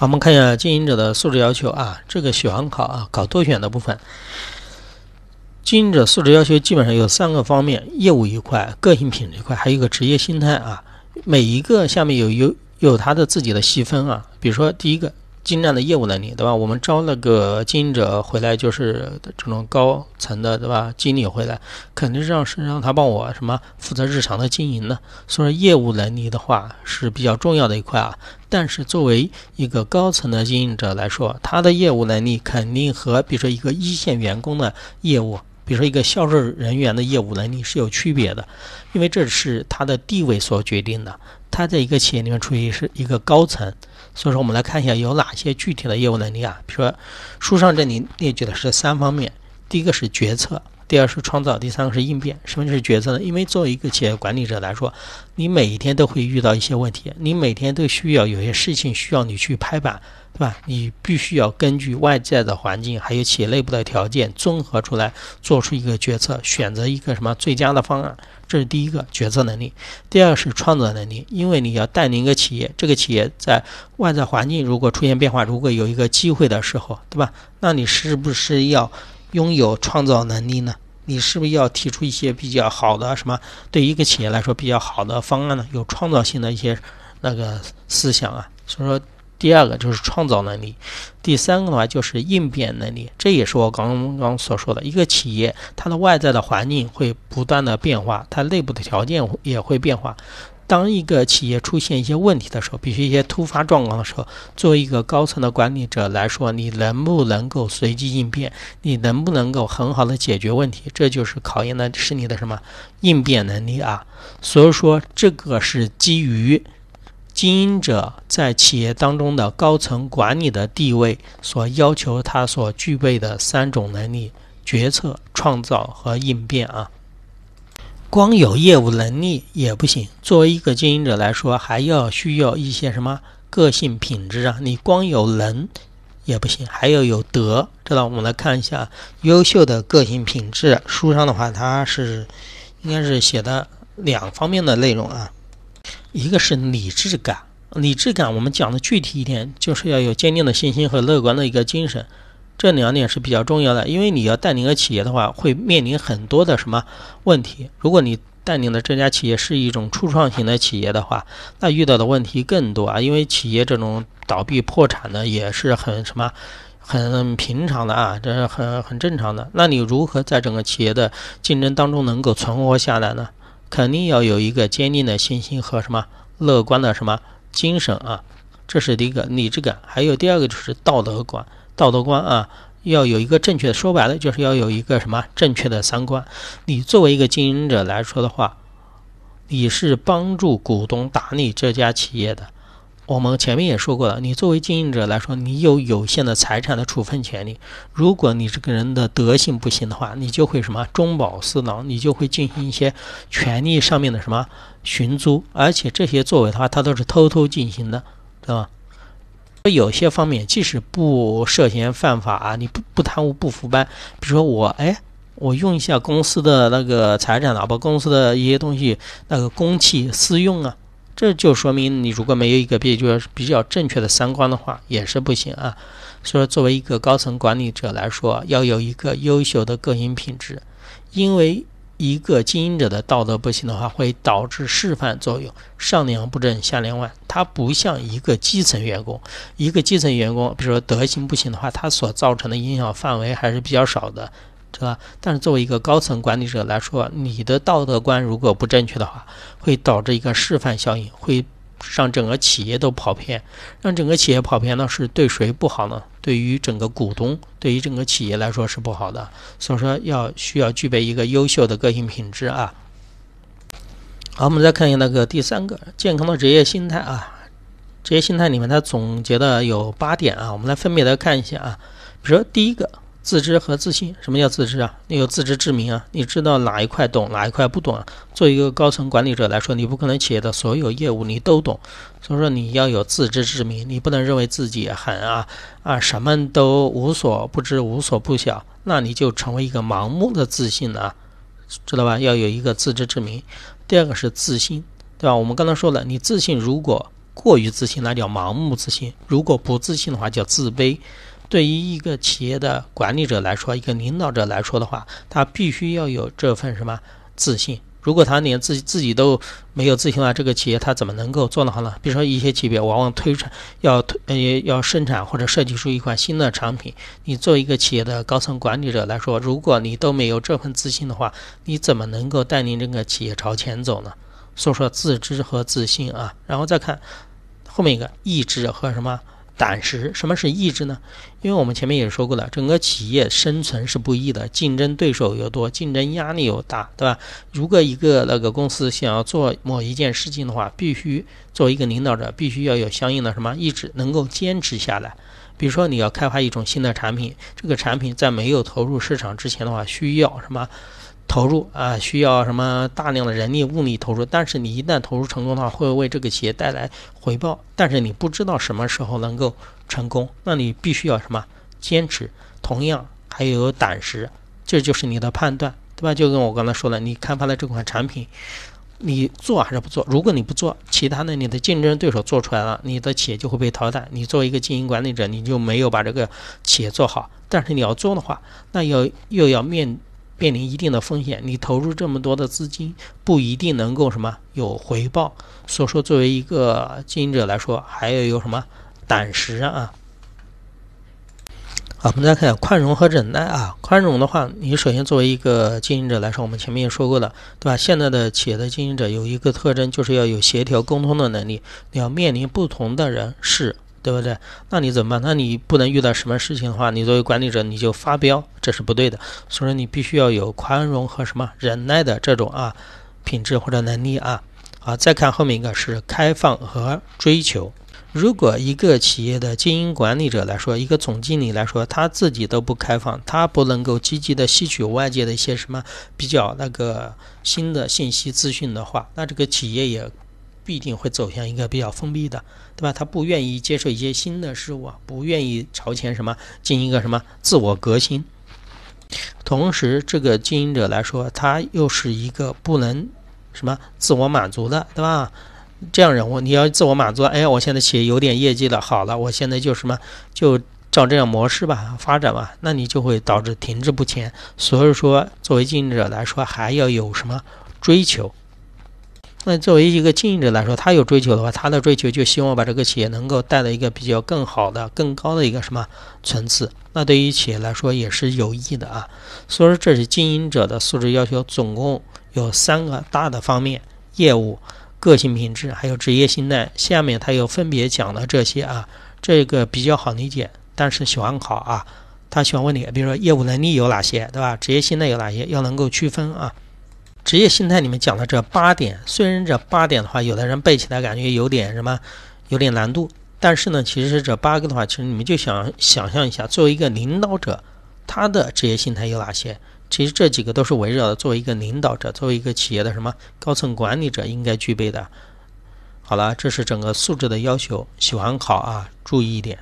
好，我们看一下经营者的素质要求啊，这个选考啊，考多选的部分。经营者素质要求基本上有三个方面：业务一块、个性品质一块，还有一个职业心态啊。每一个下面有有有他的自己的细分啊。比如说第一个。精湛的业务能力，对吧？我们招那个经营者回来，就是这种高层的，对吧？经理回来，肯定是让是让他帮我什么负责日常的经营的。所以业务能力的话是比较重要的一块啊。但是作为一个高层的经营者来说，他的业务能力肯定和比如说一个一线员工的业务，比如说一个销售人员的业务能力是有区别的，因为这是他的地位所决定的。他在一个企业里面处于是一个高层。所以说，我们来看一下有哪些具体的业务能力啊？比如说，书上这里列举的是三方面：第一个是决策，第二是创造，第三个是应变。什么是决策呢？因为作为一个企业管理者来说，你每一天都会遇到一些问题，你每天都需要有些事情需要你去拍板。对吧？你必须要根据外在的环境，还有企业内部的条件综合出来，做出一个决策，选择一个什么最佳的方案。这是第一个决策能力。第二是创造能力，因为你要带领一个企业，这个企业在外在环境如果出现变化，如果有一个机会的时候，对吧？那你是不是要拥有创造能力呢？你是不是要提出一些比较好的什么对一个企业来说比较好的方案呢？有创造性的一些那个思想啊。所以说。第二个就是创造能力，第三个的话就是应变能力，这也是我刚刚所说的一个企业，它的外在的环境会不断的变化，它内部的条件也会变化。当一个企业出现一些问题的时候，必须一些突发状况的时候，作为一个高层的管理者来说，你能不能够随机应变？你能不能够很好的解决问题？这就是考验的是你的什么应变能力啊！所以说，这个是基于。经营者在企业当中的高层管理的地位，所要求他所具备的三种能力：决策、创造和应变啊。光有业务能力也不行，作为一个经营者来说，还要需要一些什么个性品质啊？你光有能也不行，还要有德，知道？我们来看一下优秀的个性品质。书上的话，它是应该是写的两方面的内容啊。一个是理智感，理智感我们讲的具体一点，就是要有坚定的信心和乐观的一个精神，这两点是比较重要的。因为你要带领个企业的话，会面临很多的什么问题。如果你带领的这家企业是一种初创型的企业的话，那遇到的问题更多啊。因为企业这种倒闭破产的也是很什么很平常的啊，这是很很正常的。那你如何在整个企业的竞争当中能够存活下来呢？肯定要有一个坚定的信心和什么乐观的什么精神啊，这是第一个理智感。还有第二个就是道德观，道德观啊，要有一个正确的，说白了就是要有一个什么正确的三观。你作为一个经营者来说的话，你是帮助股东打理这家企业的。我们前面也说过了，你作为经营者来说，你有有限的财产的处分权利。如果你这个人的德行不行的话，你就会什么中饱私囊，你就会进行一些权利上面的什么寻租，而且这些作为的话，它都是偷偷进行的，对吧？有些方面即使不涉嫌犯法啊，你不不贪污不腐败，比如说我哎，我用一下公司的那个财产，哪怕公司的一些东西那个公器私用啊。这就说明你如果没有一个比较比较正确的三观的话，也是不行啊。所以说，作为一个高层管理者来说，要有一个优秀的个性品质。因为一个经营者的道德不行的话，会导致示范作用，上梁不正下梁歪。他不像一个基层员工，一个基层员工，比如说德行不行的话，他所造成的影响范围还是比较少的。是吧？但是作为一个高层管理者来说，你的道德观如果不正确的话，会导致一个示范效应，会让整个企业都跑偏。让整个企业跑偏呢，是对谁不好呢？对于整个股东，对于整个企业来说是不好的。所以说，要需要具备一个优秀的个性品质啊。好，我们再看一下那个第三个健康的职业心态啊。职业心态里面，它总结的有八点啊，我们来分别来看一下啊。比如说第一个。自知和自信，什么叫自知啊？你有自知之明啊，你知道哪一块懂，哪一块不懂啊。作为一个高层管理者来说，你不可能企业的所有业务你都懂，所以说你要有自知之明，你不能认为自己很啊啊什么都无所不知、无所不晓，那你就成为一个盲目的自信了，知道吧？要有一个自知之明。第二个是自信，对吧？我们刚才说了，你自信如果。过于自信，那叫盲目自信；如果不自信的话，叫自卑。对于一个企业的管理者来说，一个领导者来说的话，他必须要有这份什么自信。如果他连自己自己都没有自信的话，这个企业他怎么能够做得好呢？比如说一些企业往往推产要推呃要生产或者设计出一款新的产品，你作为一个企业的高层管理者来说，如果你都没有这份自信的话，你怎么能够带领这个企业朝前走呢？所以说自知和自信啊，然后再看后面一个意志和什么？胆识，什么是意志呢？因为我们前面也说过了，整个企业生存是不易的，竞争对手又多，竞争压力又大，对吧？如果一个那个公司想要做某一件事情的话，必须作为一个领导者，必须要有相应的什么意志，能够坚持下来。比如说，你要开发一种新的产品，这个产品在没有投入市场之前的话，需要什么？投入啊，需要什么大量的人力物力投入，但是你一旦投入成功的话，会为这个企业带来回报。但是你不知道什么时候能够成功，那你必须要什么坚持？同样还有胆识，这就是你的判断，对吧？就跟我刚才说的，你开发的这款产品，你做还是不做？如果你不做，其他的你的竞争对手做出来了，你的企业就会被淘汰。你作为一个经营管理者，你就没有把这个企业做好。但是你要做的话，那要又要面。面临一定的风险，你投入这么多的资金，不一定能够什么有回报。所以说，作为一个经营者来说，还要有什么胆识啊？好，我们再看宽容和忍耐啊。宽容的话，你首先作为一个经营者来说，我们前面也说过了，对吧？现在的企业的经营者有一个特征，就是要有协调沟通的能力。你要面临不同的人事。对不对？那你怎么办？那你不能遇到什么事情的话，你作为管理者你就发飙，这是不对的。所以说你必须要有宽容和什么忍耐的这种啊品质或者能力啊。好，再看后面一个是开放和追求。如果一个企业的经营管理者来说，一个总经理来说，他自己都不开放，他不能够积极的吸取外界的一些什么比较那个新的信息资讯的话，那这个企业也。必定会走向一个比较封闭的，对吧？他不愿意接受一些新的事物啊，不愿意朝前什么进行一个什么自我革新。同时，这个经营者来说，他又是一个不能什么自我满足的，对吧？这样人物，你要自我满足，哎，我现在企业有点业绩了，好了，我现在就什么就照这样模式吧发展吧，那你就会导致停滞不前。所以说，作为经营者来说，还要有什么追求？那作为一个经营者来说，他有追求的话，他的追求就希望把这个企业能够带来一个比较更好的、更高的一个什么层次。那对于企业来说也是有益的啊。所以说，这是经营者的素质要求，总共有三个大的方面：业务、个性品质，还有职业心态。下面他又分别讲了这些啊，这个比较好理解，但是喜欢考啊。他喜欢问你，比如说业务能力有哪些，对吧？职业心态有哪些，要能够区分啊。职业心态里面讲的这八点，虽然这八点的话，有的人背起来感觉有点什么，有点难度，但是呢，其实是这八个的话，其实你们就想想象一下，作为一个领导者，他的职业心态有哪些？其实这几个都是围绕的作为一个领导者，作为一个企业的什么高层管理者应该具备的。好了，这是整个素质的要求，喜欢考啊，注意一点。